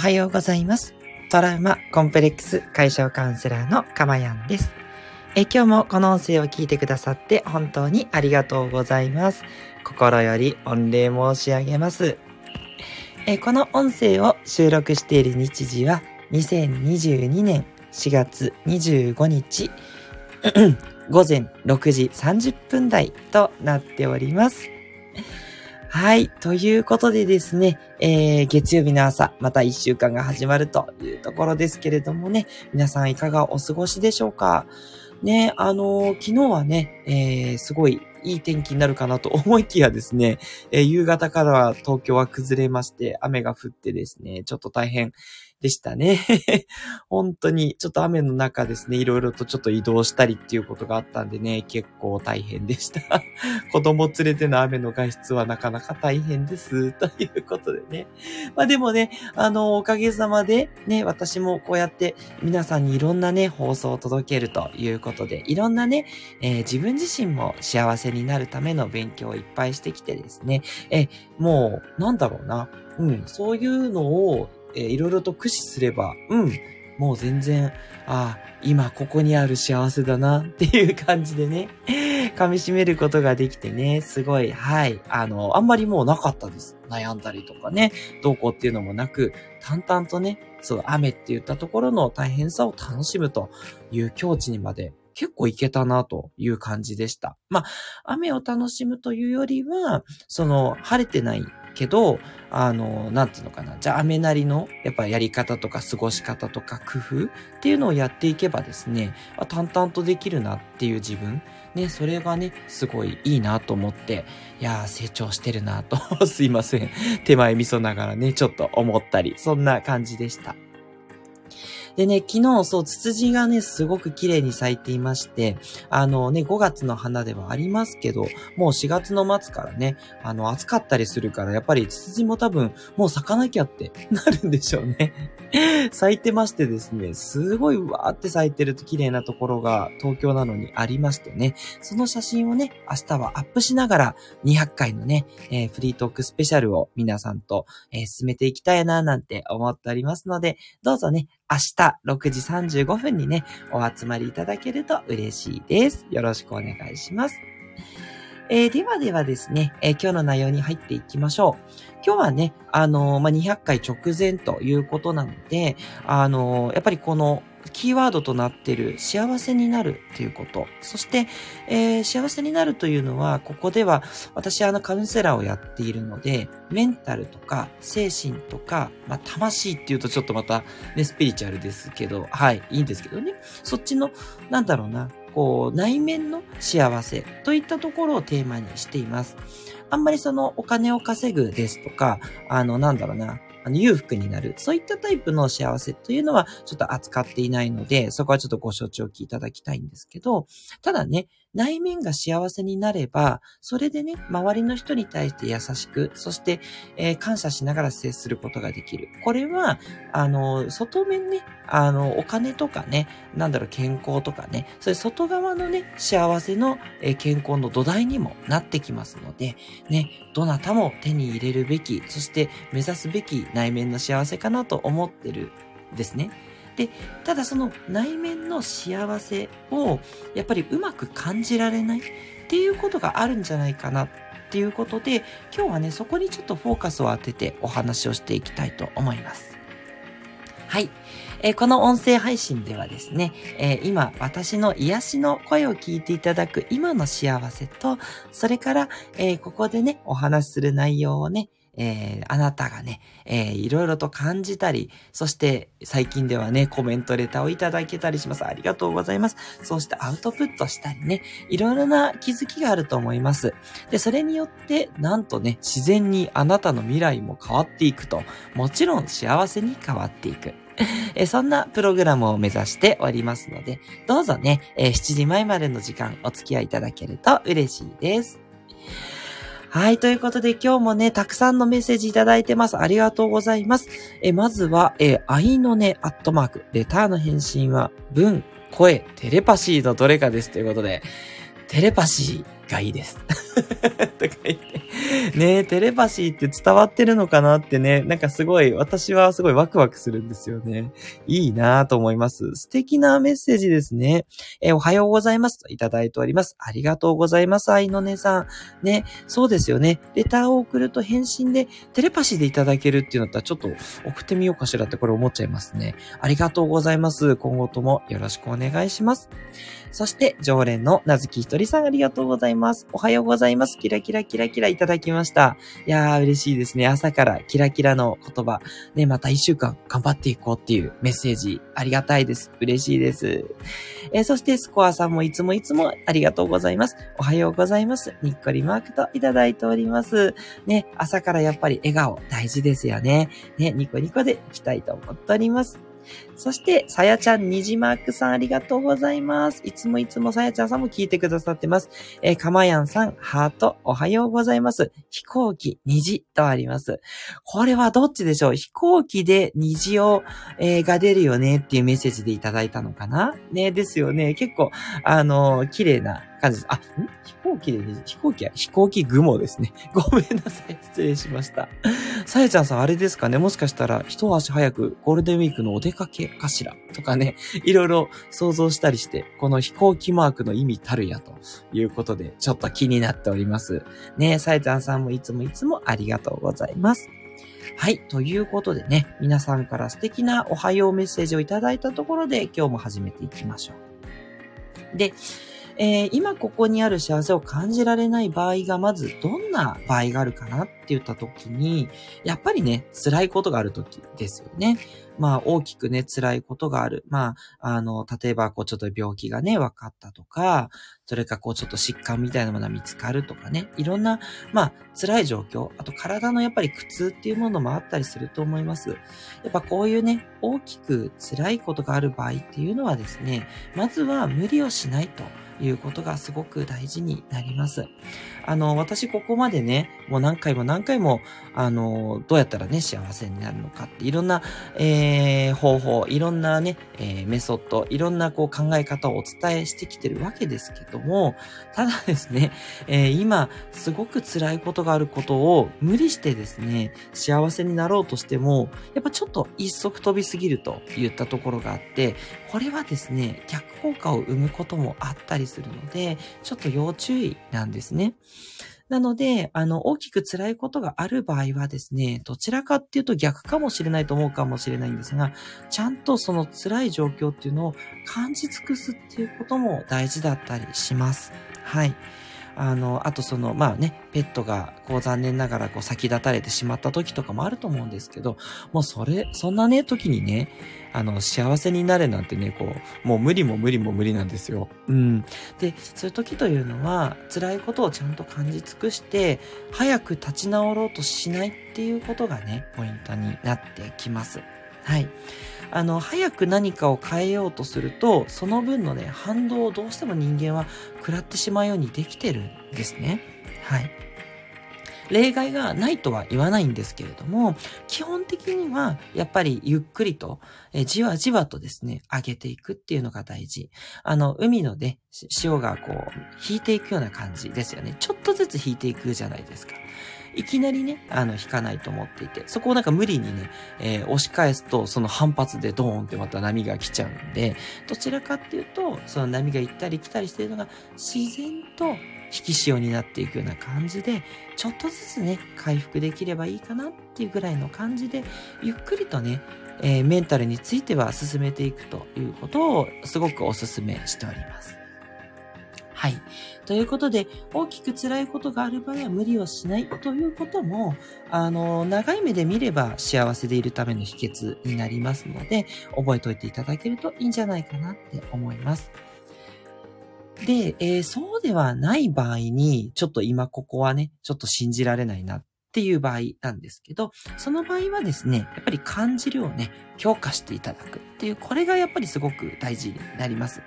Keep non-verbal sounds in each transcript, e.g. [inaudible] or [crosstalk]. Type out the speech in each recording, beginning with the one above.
はようございます。トラウマコンプレックス解消カウンセラーのかまやんです。え今日もこの音声を聞いてくださって本当にありがとうございます。心より御礼申し上げます。えこの音声を収録している日時は2022年4月25日午前6時30分台となっております。はい。ということでですね、えー、月曜日の朝、また一週間が始まるというところですけれどもね、皆さんいかがお過ごしでしょうか？ね、あのー、昨日はね、えー、すごいいい天気になるかなと思いきやですね、えー、夕方からは東京は崩れまして、雨が降ってですね、ちょっと大変でしたね。[laughs] 本当に、ちょっと雨の中ですね、いろいろとちょっと移動したりっていうことがあったんでね、結構大変でした。[laughs] 子供連れての雨の外出はなかなか大変です。[laughs] ということでね。まあでもね、あの、おかげさまで、ね、私もこうやって皆さんにいろんなね、放送を届けるということで、いろんなね、えー、自分自身も幸せになるための勉強をいっぱいしてきてですね、え、もう、なんだろうな、うん、そういうのをえ、いろいろと駆使すれば、うん、もう全然、ああ、今ここにある幸せだなっていう感じでね、[laughs] 噛み締めることができてね、すごい、はい、あの、あんまりもうなかったです。悩んだりとかね、どうこうっていうのもなく、淡々とね、そう、雨って言ったところの大変さを楽しむという境地にまで結構いけたなという感じでした。まあ、雨を楽しむというよりは、その、晴れてないけど、あの、なんていうのかな。じゃあ、雨なりの、やっぱやり方とか過ごし方とか工夫っていうのをやっていけばですね、淡々とできるなっていう自分、ね、それがね、すごいいいなと思って、いやー、成長してるなと、[laughs] すいません。手前味噌ながらね、ちょっと思ったり、そんな感じでした。でね、昨日、そう、ツツジがね、すごく綺麗に咲いていまして、あのね、5月の花ではありますけど、もう4月の末からね、あの、暑かったりするから、やっぱりツツジも多分、もう咲かなきゃって [laughs] なるんでしょうね。[laughs] 咲いてましてですね、すごいわーって咲いてると綺麗なところが東京なのにありましてね、その写真をね、明日はアップしながら200回のね、えー、フリートークスペシャルを皆さんと、えー、進めていきたいななんて思っておりますので、どうぞね、明日6時35分にね、お集まりいただけると嬉しいです。よろしくお願いします。えー、ではではですね、えー、今日の内容に入っていきましょう。今日はね、あのー、まあ、200回直前ということなので、あのやっぱりこのキーワードとなっている幸せになるということ。そして、えー、幸せになるというのは、ここでは私はあのカウンセラーをやっているので、メンタルとか精神とか、まあ、魂っていうとちょっとまたね、スピリチュアルですけど、はい、いいんですけどね。そっちの、なんだろうな、こう、内面の幸せといったところをテーマにしています。あんまりそのお金を稼ぐですとか、あの、なんだろうな、あの、裕福になる。そういったタイプの幸せというのはちょっと扱っていないので、そこはちょっとご承知おきいただきたいんですけど、ただね、内面が幸せになれば、それでね、周りの人に対して優しく、そして、えー、感謝しながら接することができる。これは、あの、外面ね、あの、お金とかね、なんだろう、健康とかね、そういう外側のね、幸せの、えー、健康の土台にもなってきますので、ね、どなたも手に入れるべき、そして目指すべき内面の幸せかなと思ってるですね。で、ただその内面の幸せをやっぱりうまく感じられないっていうことがあるんじゃないかなっていうことで、今日はね、そこにちょっとフォーカスを当ててお話をしていきたいと思います。はい。えー、この音声配信ではですね、えー、今私の癒しの声を聞いていただく今の幸せと、それから、えー、ここでね、お話しする内容をね、えー、あなたがね、えー、いろいろと感じたり、そして最近ではね、コメントレターをいただけたりします。ありがとうございます。そうしてアウトプットしたりね、いろいろな気づきがあると思います。で、それによって、なんとね、自然にあなたの未来も変わっていくと、もちろん幸せに変わっていく。えそんなプログラムを目指しておりますので、どうぞね、え7時前までの時間お付き合いいただけると嬉しいです。はい。ということで今日もね、たくさんのメッセージいただいてます。ありがとうございます。え、まずは、え、愛のね、アットマーク。レターの返信は、文、声、テレパシーのどれかです。ということで、テレパシーがいいです。とか言って。ねテレパシーって伝わってるのかなってね、なんかすごい、私はすごいワクワクするんですよね。いいなぁと思います。素敵なメッセージですね。え、おはようございますといただいております。ありがとうございます、愛のねさん。ね、そうですよね。レターを送ると返信でテレパシーでいただけるっていうのだったらちょっと送ってみようかしらってこれ思っちゃいますね。ありがとうございます。今後ともよろしくお願いします。そして、常連のなずきひとりさんありがとうございます。おはようございます。キラキラキラキラいただきました。いやー、嬉しいですね。朝からキラキラの言葉。ね、また一週間頑張っていこうっていうメッセージ。ありがたいです。嬉しいです。えー、そして、スコアさんもいつもいつもありがとうございます。おはようございます。にっこりマークといただいております。ね、朝からやっぱり笑顔大事ですよね。ね、ニコニコでいきたいと思っております。そして、さやちゃん、にじまーくさんありがとうございます。いつもいつもさやちゃんさんも聞いてくださってます。えー、かまやんさん、ハート、おはようございます。飛行機、虹とあります。これはどっちでしょう？飛行機で虹を、えー、が出るよねっていうメッセージでいただいたのかな？ね、ですよね。結構、あのー、綺麗な感じです。あ、ん？飛行機で、飛行機は飛行機雲ですね。[laughs] ごめんなさい。失礼しました。さやちゃんさん、あれですかね？もしかしたら、一足早くゴールデンウィークのお出かけかしら？とかね、いろいろ想像したりして、この飛行機マークの意味たるやということで、ちょっと気になっております。ねさやちゃんさんもいつもいつもありがとうございます。はい。ということでね、皆さんから素敵なおはようメッセージをいただいたところで、今日も始めていきましょう。で、えー、今ここにある幸せを感じられない場合がまずどんな場合があるかなっって言った時に、やっぱりね、辛いことがある時ですよね。まあ大きくね、辛いことがある。まあ、あの、例えばこうちょっと病気がね、分かったとか、それかこうちょっと疾患みたいなものが見つかるとかね、いろんな、まあ辛い状況、あと体のやっぱり苦痛っていうものもあったりすると思います。やっぱこういうね、大きく辛いことがある場合っていうのはですね、まずは無理をしないと。いうことがすごく大事になります。あの、私ここまでね、もう何回も何回も、あの、どうやったらね、幸せになるのかって、いろんな、えー、方法、いろんなね、えー、メソッド、いろんなこう考え方をお伝えしてきてるわけですけども、ただですね、えー、今、すごく辛いことがあることを無理してですね、幸せになろうとしても、やっぱちょっと一足飛びすぎると言ったところがあって、これはですね、逆効果を生むこともあったりするので、ちょっと要注意なんですね。なので、あの、大きく辛いことがある場合はですね、どちらかっていうと逆かもしれないと思うかもしれないんですが、ちゃんとその辛い状況っていうのを感じ尽くすっていうことも大事だったりします。はい。あの、あとその、まあね、ペットが、こう残念ながらこう先立たれてしまった時とかもあると思うんですけど、もうそれ、そんなね、時にね、あの、幸せになれなんてね、こう、もう無理も無理も無理なんですよ。うん。で、そういう時というのは、辛いことをちゃんと感じ尽くして、早く立ち直ろうとしないっていうことがね、ポイントになってきます。はい。あの、早く何かを変えようとすると、その分のね、反動をどうしても人間は食らってしまうようにできてるんですね。はい。例外がないとは言わないんですけれども、基本的にはやっぱりゆっくりと、えじわじわとですね、上げていくっていうのが大事。あの、海のね、潮がこう、引いていくような感じですよね。ちょっとずつ引いていくじゃないですか。いきなりね、あの、引かないと思っていて、そこをなんか無理にね、えー、押し返すと、その反発でドーンってまた波が来ちゃうんで、どちらかっていうと、その波が行ったり来たりしてるのが、自然と引き潮になっていくような感じで、ちょっとずつね、回復できればいいかなっていうぐらいの感じで、ゆっくりとね、えー、メンタルについては進めていくということをすごくお勧めしております。はい。ということで、大きく辛いことがある場合は無理をしないということも、あの、長い目で見れば幸せでいるための秘訣になりますので、覚えておいていただけるといいんじゃないかなって思います。で、えー、そうではない場合に、ちょっと今ここはね、ちょっと信じられないなっていう場合なんですけど、その場合はですね、やっぱり感じるをね、強化していただくっていう、これがやっぱりすごく大事になります。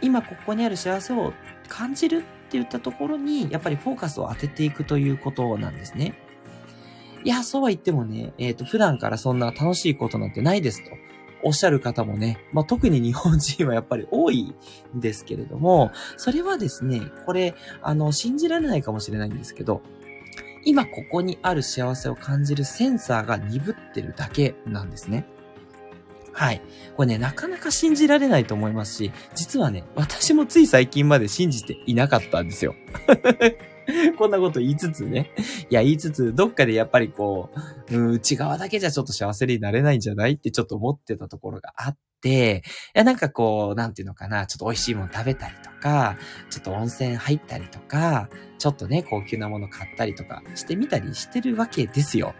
今ここにある幸せを感じるって言ったところに、やっぱりフォーカスを当てていくということなんですね。いや、そうは言ってもね、えっ、ー、と、普段からそんな楽しいことなんてないですと。おっしゃる方もね、まあ、特に日本人はやっぱり多いんですけれども、それはですね、これ、あの、信じられないかもしれないんですけど、今ここにある幸せを感じるセンサーが鈍ってるだけなんですね。はい。これね、なかなか信じられないと思いますし、実はね、私もつい最近まで信じていなかったんですよ。[laughs] こんなこと言いつつね。いや、言いつつ、どっかでやっぱりこう、うん、内側だけじゃちょっと幸せになれないんじゃないってちょっと思ってたところがあって、いや、なんかこう、なんていうのかな、ちょっと美味しいもの食べたりとか、ちょっと温泉入ったりとか、ちょっとね、高級なもの買ったりとかしてみたりしてるわけですよ。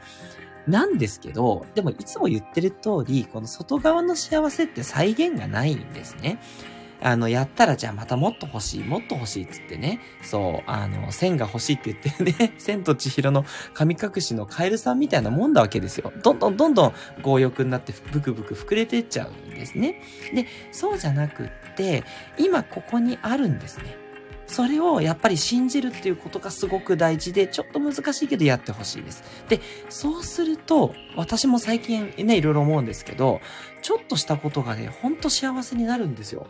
なんですけど、でもいつも言ってる通り、この外側の幸せって再現がないんですね。あの、やったらじゃあまたもっと欲しい、もっと欲しいっつってね、そう、あの、線が欲しいって言ってね、[laughs] 千と千尋の神隠しのカエルさんみたいなもんだわけですよ。どんどんどんどん強欲になってブクブク膨れてっちゃうんですね。で、そうじゃなくって、今ここにあるんですね。それをやっぱり信じるっていうことがすごく大事で、ちょっと難しいけどやってほしいです。で、そうすると、私も最近ね、いろいろ思うんですけど、ちょっとしたことがね、ほんと幸せになるんですよ。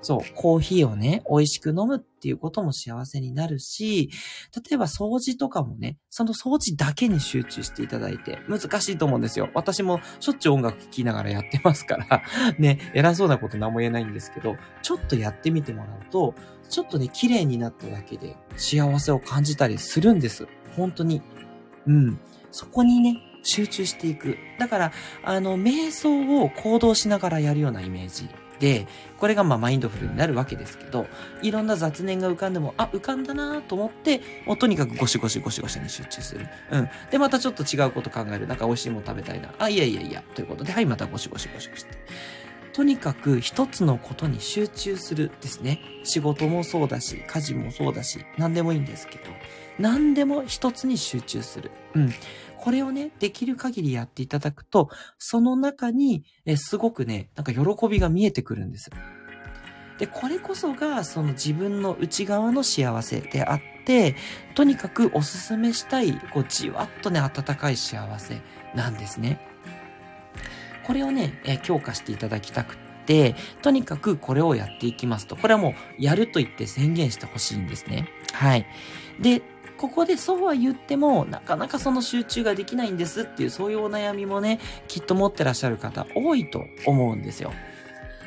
そう、コーヒーをね、美味しく飲むっていうことも幸せになるし、例えば掃除とかもね、その掃除だけに集中していただいて、難しいと思うんですよ。私もしょっちゅう音楽聴きながらやってますから、[laughs] ね、偉そうなこと何も言えないんですけど、ちょっとやってみてもらうと、ちょっとね、綺麗になっただけで幸せを感じたりするんです。本当に。うん。そこにね、集中していく。だから、あの、瞑想を行動しながらやるようなイメージで、これがまあマインドフルになるわけですけど、いろんな雑念が浮かんでも、あ、浮かんだなと思って、もうとにかくゴシゴシゴシゴシに集中する。うん。で、またちょっと違うこと考える。なんか美味しいもの食べたいな。あ、いやいやいや。ということで、はい、またゴシゴシゴシゴシって。とにかく一つのことに集中するですね。仕事もそうだし、家事もそうだし、何でもいいんですけど、何でも一つに集中する。うん。これをね、できる限りやっていただくと、その中に、えすごくね、なんか喜びが見えてくるんです。で、これこそが、その自分の内側の幸せであって、とにかくおすすめしたい、こう、じわっとね、温かい幸せなんですね。これをね、え強化していただきたくって、とにかくこれをやっていきますと。これはもう、やると言って宣言してほしいんですね。はい。で、ここでそうは言っても、なかなかその集中ができないんですっていう、そういうお悩みもね、きっと持ってらっしゃる方多いと思うんですよ。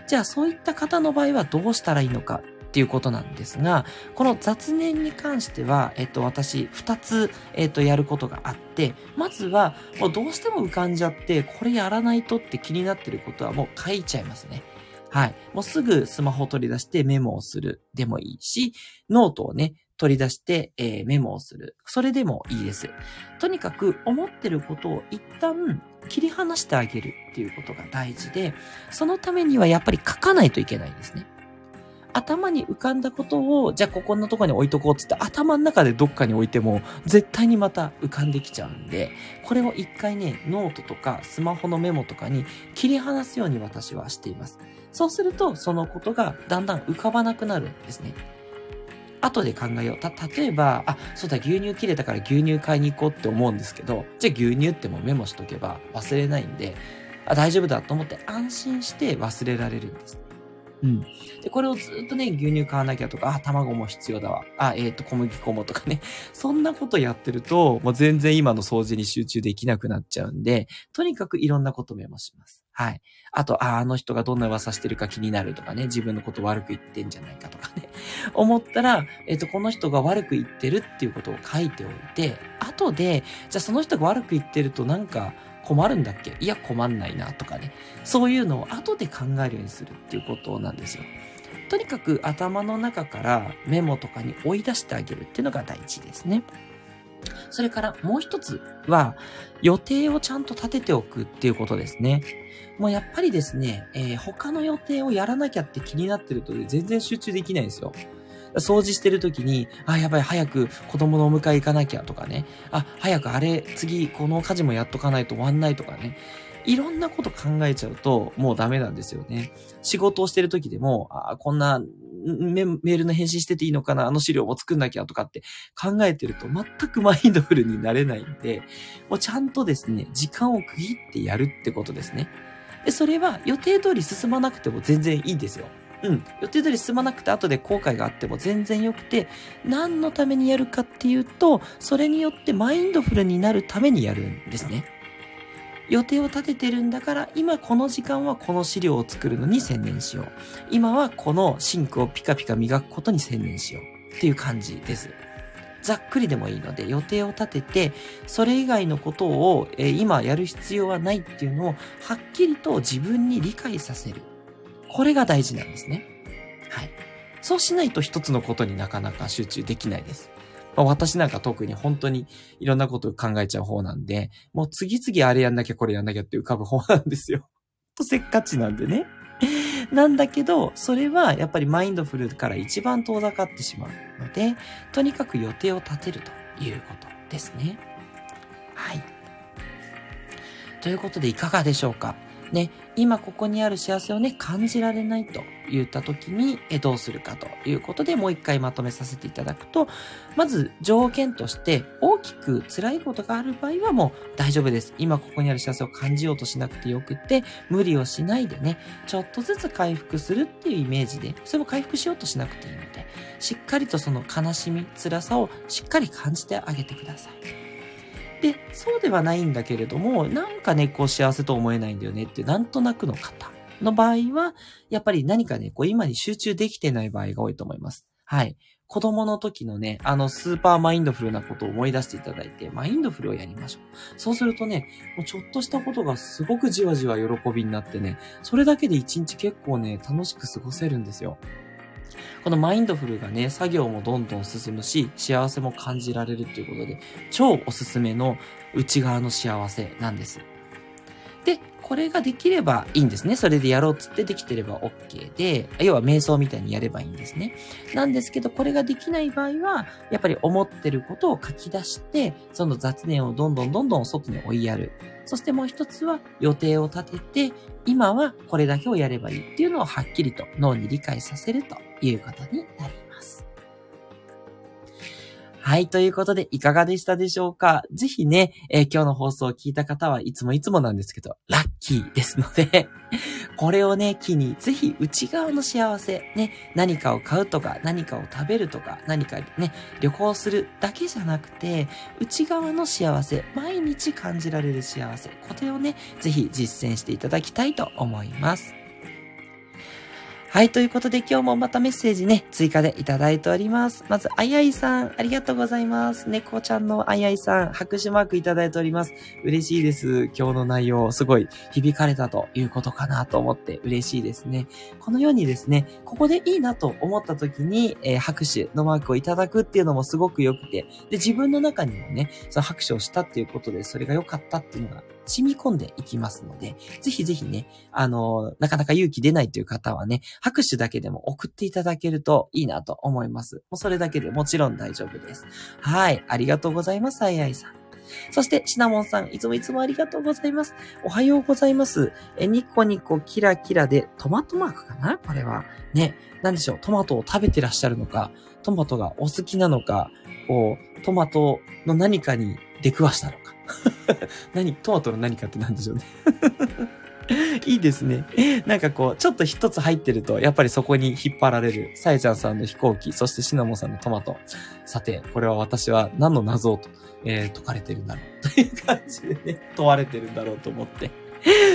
じゃあそういった方の場合はどうしたらいいのかっていうことなんですが、この雑念に関しては、えっと、私、二つ、えっと、やることがあって、まずは、もうどうしても浮かんじゃって、これやらないとって気になってることはもう書いちゃいますね。はい。もうすぐスマホを取り出してメモをするでもいいし、ノートをね、取り出して、えー、メモをする。それでもいいです。とにかく思ってることを一旦切り離してあげるっていうことが大事で、そのためにはやっぱり書かないといけないんですね。頭に浮かんだことを、じゃあここのとこに置いとこうっつって頭の中でどっかに置いても絶対にまた浮かんできちゃうんで、これを一回ね、ノートとかスマホのメモとかに切り離すように私はしています。そうすると、そのことがだんだん浮かばなくなるんですね。後で考えよう。た、例えば、あ、そうだ、牛乳切れたから牛乳買いに行こうって思うんですけど、じゃあ牛乳ってもメモしとけば忘れないんで、あ、大丈夫だと思って安心して忘れられるんです。うん。で、これをずっとね、牛乳買わなきゃとか、あ、卵も必要だわ。あ、えっ、ー、と、小麦粉もとかね。そんなことやってると、もう全然今の掃除に集中できなくなっちゃうんで、とにかくいろんなことメモします。はい。あと、あ、あの人がどんな噂してるか気になるとかね、自分のこと悪く言ってんじゃないかとかね。[laughs] 思ったら、えっ、と、この人が悪く言ってるっていうことを書いておいて、後で、じゃあその人が悪く言ってるとなんか、困るんだっけ？いや、困んないなとかね。そういうのを後で考えるようにするっていうことなんですよ。とにかく頭の中からメモとかに追い出してあげるっていうのが大事ですね。それからもう一つは、予定をちゃんと立てておくっていうことですね。もうやっぱりですね、えー、他の予定をやらなきゃって気になってると全然集中できないんですよ。掃除してる時に、あ、やばい、早く子供のお迎え行かなきゃとかね。あ、早くあれ、次、この家事もやっとかないと終わんないとかね。いろんなこと考えちゃうと、もうダメなんですよね。仕事をしてる時でも、あ、こんなメールの返信してていいのかなあの資料も作んなきゃとかって考えてると全くマインドフルになれないんで、もうちゃんとですね、時間を区切ってやるってことですね。で、それは予定通り進まなくても全然いいんですよ。うん。予定通り進まなくて後で後悔があっても全然良くて、何のためにやるかっていうと、それによってマインドフルになるためにやるんですね。予定を立ててるんだから、今この時間はこの資料を作るのに専念しよう。今はこのシンクをピカピカ磨くことに専念しよう。っていう感じです。ざっくりでもいいので予定を立てて、それ以外のことを、え、今やる必要はないっていうのをはっきりと自分に理解させる。これが大事なんですね。はい。そうしないと一つのことになかなか集中できないです。まあ、私なんか特に本当にいろんなことを考えちゃう方なんで、もう次々あれやんなきゃこれやんなきゃって浮かぶ方なんですよ。と [laughs] せっかちなんでね。[laughs] なんだけど、それはやっぱりマインドフルから一番遠ざかってしまうので、とにかく予定を立てるということですね。はい。ということでいかがでしょうかね、今ここにある幸せをね、感じられないと言った時に、えどうするかということでもう一回まとめさせていただくと、まず条件として大きく辛いことがある場合はもう大丈夫です。今ここにある幸せを感じようとしなくてよくて、無理をしないでね、ちょっとずつ回復するっていうイメージで、それも回復しようとしなくていいので、しっかりとその悲しみ、辛さをしっかり感じてあげてください。で、そうではないんだけれども、なんかね、こう幸せと思えないんだよねっていう、なんとなくの方の場合は、やっぱり何かね、こう今に集中できてない場合が多いと思います。はい。子供の時のね、あのスーパーマインドフルなことを思い出していただいて、マインドフルをやりましょう。そうするとね、もうちょっとしたことがすごくじわじわ喜びになってね、それだけで一日結構ね、楽しく過ごせるんですよ。このマインドフルがね、作業もどんどん進むし、幸せも感じられるっていうことで、超おすすめの内側の幸せなんです。で、これができればいいんですね。それでやろうっつってできてれば OK で、要は瞑想みたいにやればいいんですね。なんですけど、これができない場合は、やっぱり思ってることを書き出して、その雑念をどんどんどんどん外に追いやる。そしてもう一つは予定を立てて、今はこれだけをやればいいっていうのをはっきりと脳に理解させるということになります。はい。ということで、いかがでしたでしょうか？ぜひね、えー、今日の放送を聞いた方はいつもいつもなんですけど、ラッキーですので [laughs] これをね、機に、ぜひ内側の幸せ、ね、何かを買うとか、何かを食べるとか、何かね、旅行するだけじゃなくて、内側の幸せ、毎日感じられる幸せ、これをね、ぜひ実践していただきたいと思います。はい、ということで今日もまたメッセージね、追加でいただいております。まず、あいあいさん、ありがとうございます。猫ちゃんのあいあいさん、拍手マークいただいております。嬉しいです。今日の内容、すごい響かれたということかなと思って嬉しいですね。このようにですね、ここでいいなと思った時に、えー、拍手のマークをいただくっていうのもすごく良くて、で、自分の中にもね、その拍手をしたっていうことで、それが良かったっていうのが染み込んでいきますので、ぜひぜひね、あの、なかなか勇気出ないという方はね、拍手だけでも送っていただけるといいなと思います。もうそれだけでもちろん大丈夫です。はい。ありがとうございます、あいあいさん。そして、シナモンさん、いつもいつもありがとうございます。おはようございます。え、ニコニコキラキラで、トマトマークかな？これは。ね、なんでしょう、トマトを食べてらっしゃるのか、トマトがお好きなのか、こう、トマトの何かに出くわしたのか。[laughs] 何、トマトの何かって何でしょうね [laughs] いいですね。なんかこう、ちょっと一つ入ってると、やっぱりそこに引っ張られる、さえちゃんさんの飛行機、そしてシナモンさんのトマト。さて、これは私は何の謎をと、えー、解かれてるんだろう。[laughs] という感じでね、問われてるんだろうと思って。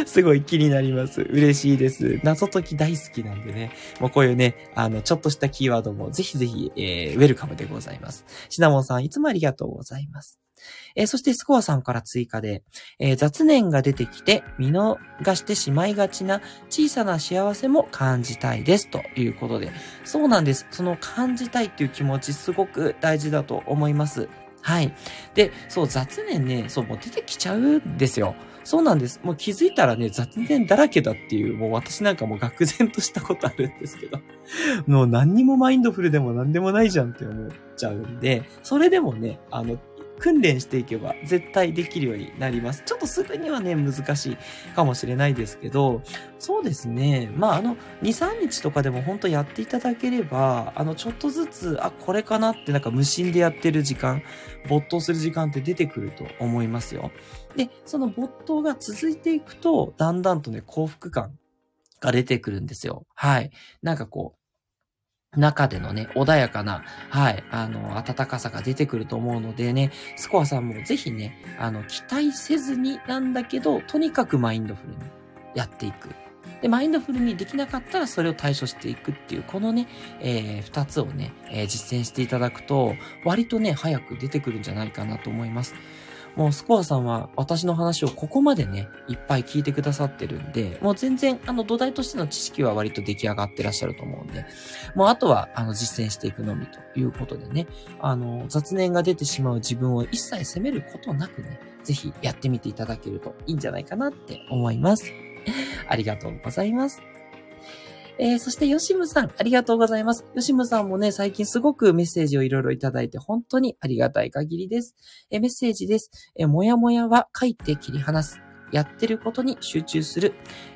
すごい気になります。嬉しいです。謎解き大好きなんでね。もうこういうね、あの、ちょっとしたキーワードもぜひぜひ、えー、ウェルカムでございます。シナモンさん、いつもありがとうございます。えー、そしてスコアさんから追加で、えー、雑念が出てきて見逃してしまいがちな小さな幸せも感じたいですということで、そうなんです。その感じたいっていう気持ちすごく大事だと思います。はい。で、そう、雑念ね、そう、もう出てきちゃうんですよ。そうなんです。もう気づいたらね、雑念だらけだっていう、もう私なんかもう愕然としたことあるんですけど、もう何にもマインドフルでも何でもないじゃんって思っちゃうんで、それでもね、あの、訓練していけば絶対できるようになります。ちょっとすぐにはね、難しいかもしれないですけど、そうですね。まあ、あの、2、3日とかでも本当やっていただければ、あの、ちょっとずつ、あ、これかなってなんか無心でやってる時間、没頭する時間って出てくると思いますよ。で、その没頭が続いていくと、だんだんとね、幸福感が出てくるんですよ。はい。なんかこう、中でのね、穏やかな、はい、あの、暖かさが出てくると思うのでね、スコアさんもぜひね、あの、期待せずになんだけど、とにかくマインドフルにやっていく。で、マインドフルにできなかったらそれを対処していくっていう、このね、えー、二つをね、えー、実践していただくと、割とね、早く出てくるんじゃないかなと思います。もうスコアさんは私の話をここまでね、いっぱい聞いてくださってるんで、もう全然、あの土台としての知識は割と出来上がってらっしゃると思うんで、もうあとは、あの実践していくのみということでね、あの、雑念が出てしまう自分を一切責めることなくね、ぜひやってみていただけるといいんじゃないかなって思います。ありがとうございます。えー、そして、ヨシムさん、ありがとうございます。ヨシムさんもね、最近すごくメッセージをいろいろいただいて、本当にありがたい限りです。えー、メッセージです。えー、もやもやは書いて切り離す。やってることに集中する。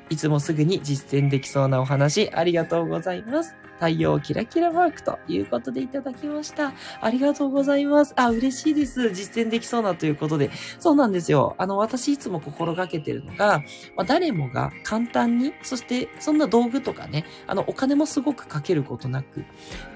いつもすぐに実践できそうなお話、ありがとうございます。太陽キラキラマークということでいただきました。ありがとうございます。あ、嬉しいです。実践できそうなということで。そうなんですよ。あの、私いつも心がけてるのが、まあ、誰もが簡単に、そしてそんな道具とかね、あの、お金もすごくかけることなく、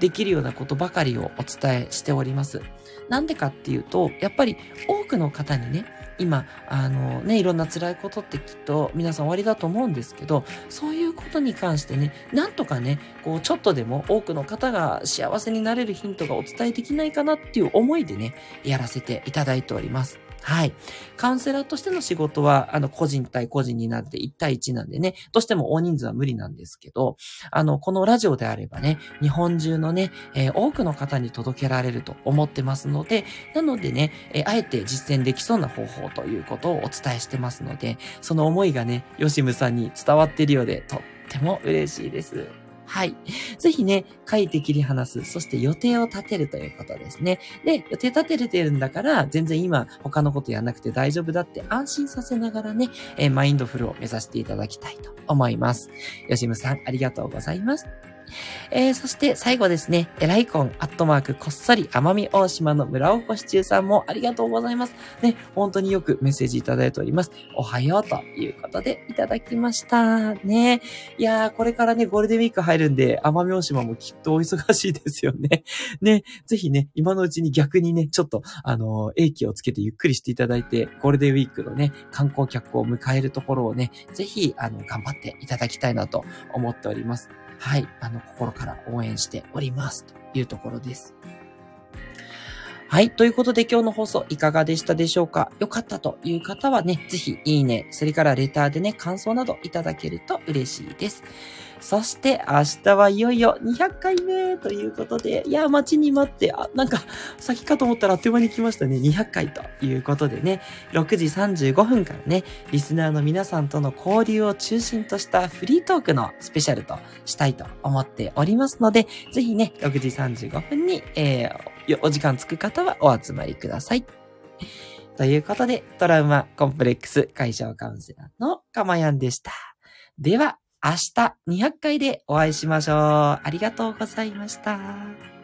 できるようなことばかりをお伝えしております。なんでかっていうと、やっぱり多くの方にね、今、あのね、いろんな辛いことってきっと皆さん終わりだと思うんですけど、そういうことに関してね、なんとかね、こう、ちょっとでも多くの方が幸せになれるヒントがお伝えできないかなっていう思いでね、やらせていただいております。はい。カウンセラーとしての仕事は、あの、個人対個人になって1対1なんでね、どうしても大人数は無理なんですけど、あの、このラジオであればね、日本中のね、えー、多くの方に届けられると思ってますので、なのでね、えー、あえて実践できそうな方法ということをお伝えしてますので、その思いがね、ヨシムさんに伝わってるようで、とっても嬉しいです。はい。ぜひね、書いて切り離す。そして予定を立てるということですね。で、予定立てれてるんだから、全然今他のことやんなくて大丈夫だって安心させながらね、えー、マインドフルを目指していただきたいと思います。よしむさん、ありがとうございます。えー、そして最後ですね、エライコン、アットマーク、こっそり奄美大島の村尾星中さんもありがとうございます。ね、本当によくメッセージいただいております。おはようということでいただきました。ね。いやー、これからね、ゴールデンウィーク入るんで、奄美大島もきっとお忙しいですよね。ね、ぜひね、今のうちに逆にね、ちょっと、あのー、英気をつけてゆっくりしていただいて、ゴールデンウィークのね、観光客を迎えるところをね、ぜひ、あの、頑張っていただきたいなと思っております。はい、あの、心から応援しております。というところです。はい。ということで今日の放送いかがでしたでしょうか？良かったという方はね、ぜひいいね、それからレターでね、感想などいただけると嬉しいです。そして明日はいよいよ200回目ということで、いや、待ちに待って、あ、なんか先かと思ったらあっという間に来ましたね。200回ということでね、6時35分からね、リスナーの皆さんとの交流を中心としたフリートークのスペシャルとしたいと思っておりますので、ぜひね、6時35分に、えー、お時間つく方はお集まりください。ということで、トラウマコンプレックス解消カウンセラーのかまやんでした。では、明日200回でお会いしましょう。ありがとうございました。